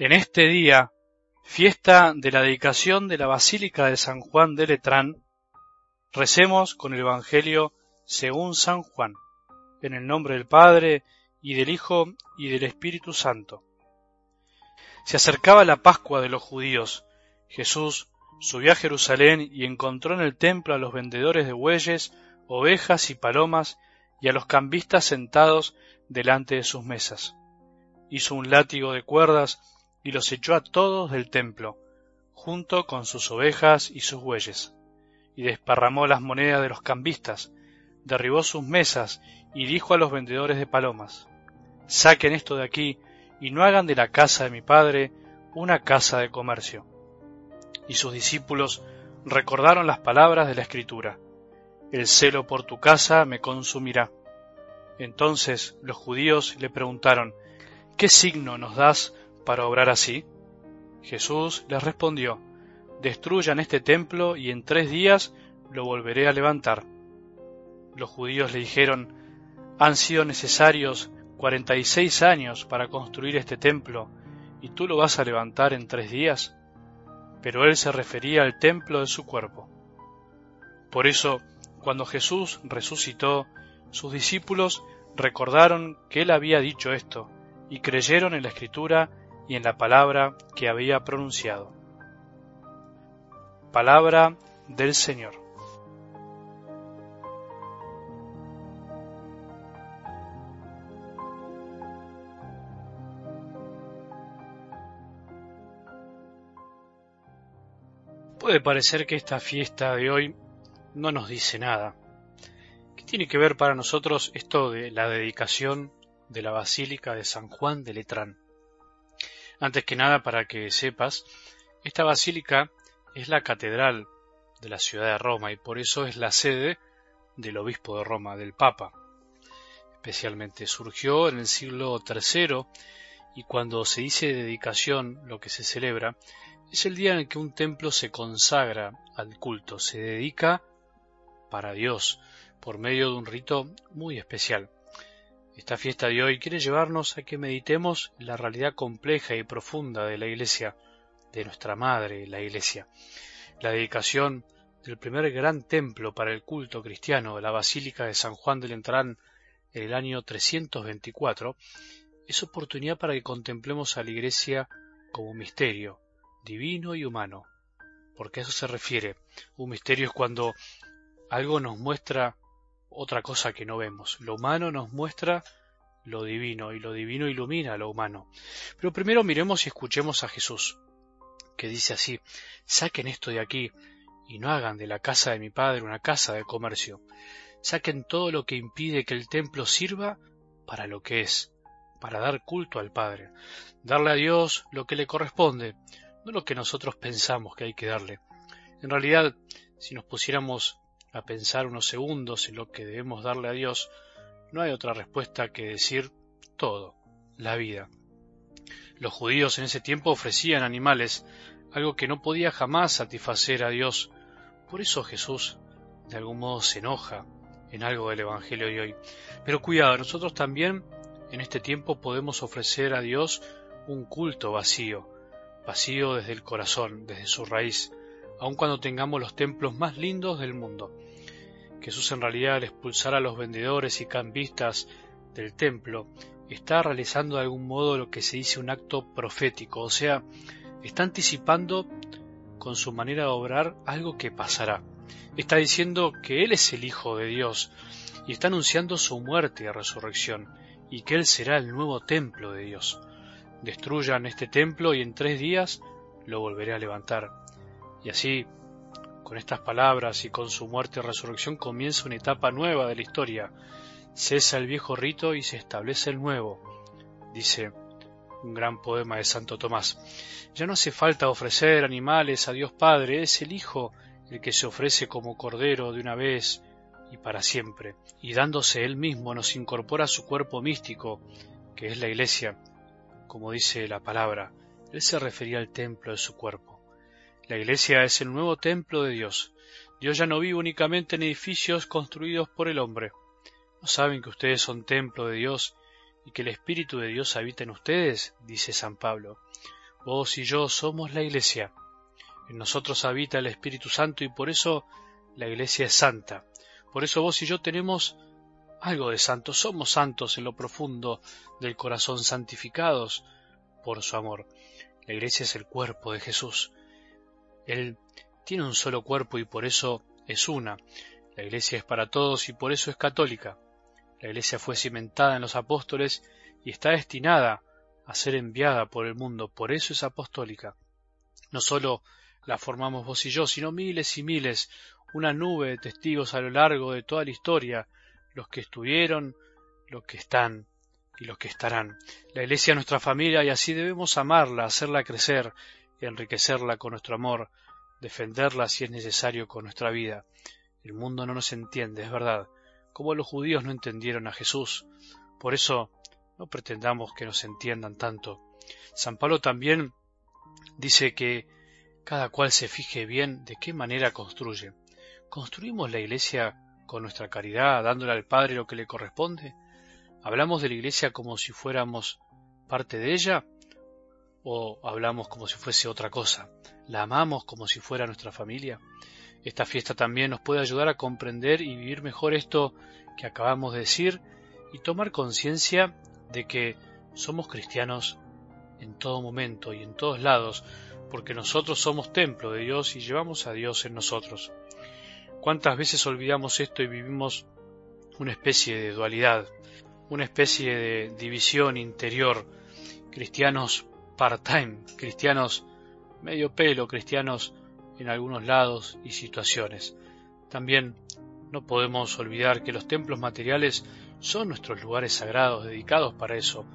En este día, fiesta de la dedicación de la Basílica de San Juan de Letrán, recemos con el Evangelio según San Juan, en el nombre del Padre, y del Hijo, y del Espíritu Santo. Se acercaba la Pascua de los judíos. Jesús subió a Jerusalén y encontró en el templo a los vendedores de bueyes, ovejas y palomas, y a los cambistas sentados delante de sus mesas. Hizo un látigo de cuerdas y los echó a todos del templo, junto con sus ovejas y sus bueyes, y desparramó las monedas de los cambistas, derribó sus mesas y dijo a los vendedores de palomas, Saquen esto de aquí y no hagan de la casa de mi padre una casa de comercio. Y sus discípulos recordaron las palabras de la Escritura, El celo por tu casa me consumirá. Entonces los judíos le preguntaron, ¿qué signo nos das para obrar así? Jesús les respondió, Destruyan este templo y en tres días lo volveré a levantar. Los judíos le dijeron, Han sido necesarios cuarenta y seis años para construir este templo, ¿y tú lo vas a levantar en tres días? Pero él se refería al templo de su cuerpo. Por eso, cuando Jesús resucitó, sus discípulos recordaron que él había dicho esto, y creyeron en la escritura y en la palabra que había pronunciado. Palabra del Señor. Puede parecer que esta fiesta de hoy no nos dice nada. ¿Qué tiene que ver para nosotros esto de la dedicación de la Basílica de San Juan de Letrán? Antes que nada, para que sepas, esta basílica es la catedral de la ciudad de Roma y por eso es la sede del obispo de Roma, del Papa. Especialmente surgió en el siglo III y cuando se dice dedicación, lo que se celebra, es el día en que un templo se consagra al culto, se dedica para Dios por medio de un rito muy especial. Esta fiesta de hoy quiere llevarnos a que meditemos la realidad compleja y profunda de la Iglesia, de nuestra Madre, la Iglesia. La dedicación del primer gran templo para el culto cristiano de la Basílica de San Juan del Entrán en el año 324 es oportunidad para que contemplemos a la Iglesia como un misterio, divino y humano. Porque a eso se refiere. Un misterio es cuando algo nos muestra otra cosa que no vemos. Lo humano nos muestra lo divino y lo divino ilumina lo humano. Pero primero miremos y escuchemos a Jesús, que dice así, saquen esto de aquí y no hagan de la casa de mi Padre una casa de comercio. Saquen todo lo que impide que el templo sirva para lo que es, para dar culto al Padre, darle a Dios lo que le corresponde, no lo que nosotros pensamos que hay que darle. En realidad, si nos pusiéramos a pensar unos segundos en lo que debemos darle a Dios, no hay otra respuesta que decir todo, la vida. Los judíos en ese tiempo ofrecían animales, algo que no podía jamás satisfacer a Dios. Por eso Jesús de algún modo se enoja en algo del Evangelio de hoy. Pero cuidado, nosotros también en este tiempo podemos ofrecer a Dios un culto vacío, vacío desde el corazón, desde su raíz, aun cuando tengamos los templos más lindos del mundo. Jesús en realidad al expulsar a los vendedores y cambistas del templo está realizando de algún modo lo que se dice un acto profético, o sea, está anticipando con su manera de obrar algo que pasará. Está diciendo que Él es el Hijo de Dios y está anunciando su muerte y resurrección y que Él será el nuevo templo de Dios. Destruyan este templo y en tres días lo volveré a levantar. Y así, con estas palabras y con su muerte y resurrección comienza una etapa nueva de la historia. Cesa el viejo rito y se establece el nuevo, dice un gran poema de Santo Tomás. Ya no hace falta ofrecer animales a Dios Padre, es el Hijo el que se ofrece como Cordero de una vez y para siempre, y dándose él mismo nos incorpora a su cuerpo místico, que es la Iglesia, como dice la palabra. Él se refería al templo de su cuerpo. La iglesia es el nuevo templo de Dios. Dios ya no vive únicamente en edificios construidos por el hombre. ¿No saben que ustedes son templo de Dios y que el Espíritu de Dios habita en ustedes? dice San Pablo. Vos y yo somos la Iglesia. En nosotros habita el Espíritu Santo y por eso la Iglesia es santa. Por eso vos y yo tenemos algo de santo. Somos santos en lo profundo del corazón, santificados por su amor. La Iglesia es el cuerpo de Jesús. Él tiene un solo cuerpo y por eso es una. La Iglesia es para todos y por eso es católica. La Iglesia fue cimentada en los apóstoles y está destinada a ser enviada por el mundo, por eso es apostólica. No solo la formamos vos y yo, sino miles y miles, una nube de testigos a lo largo de toda la historia, los que estuvieron, los que están y los que estarán. La Iglesia es nuestra familia y así debemos amarla, hacerla crecer, enriquecerla con nuestro amor, defenderla si es necesario con nuestra vida. El mundo no nos entiende, es verdad, como los judíos no entendieron a Jesús. Por eso no pretendamos que nos entiendan tanto. San Pablo también dice que cada cual se fije bien de qué manera construye. ¿Construimos la iglesia con nuestra caridad, dándole al Padre lo que le corresponde? ¿Hablamos de la iglesia como si fuéramos parte de ella? ¿O hablamos como si fuese otra cosa? ¿La amamos como si fuera nuestra familia? Esta fiesta también nos puede ayudar a comprender y vivir mejor esto que acabamos de decir y tomar conciencia de que somos cristianos en todo momento y en todos lados, porque nosotros somos templo de Dios y llevamos a Dios en nosotros. ¿Cuántas veces olvidamos esto y vivimos una especie de dualidad, una especie de división interior, cristianos part-time, cristianos medio pelo, cristianos en algunos lados y situaciones. También no podemos olvidar que los templos materiales son nuestros lugares sagrados dedicados para eso,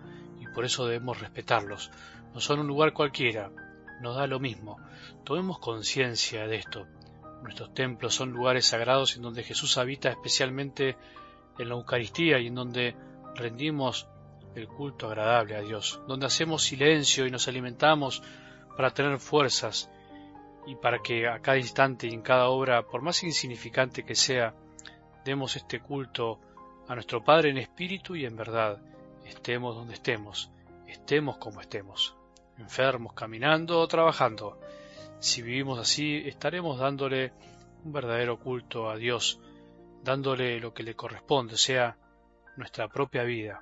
y por eso debemos respetarlos. No son un lugar cualquiera, nos da lo mismo. Tomemos conciencia de esto. Nuestros templos son lugares sagrados en donde Jesús habita especialmente en la Eucaristía y en donde rendimos el culto agradable a Dios, donde hacemos silencio y nos alimentamos para tener fuerzas y para que a cada instante y en cada obra, por más insignificante que sea, demos este culto a nuestro Padre en espíritu y en verdad, estemos donde estemos, estemos como estemos, enfermos, caminando o trabajando. Si vivimos así, estaremos dándole un verdadero culto a Dios, dándole lo que le corresponde, sea nuestra propia vida,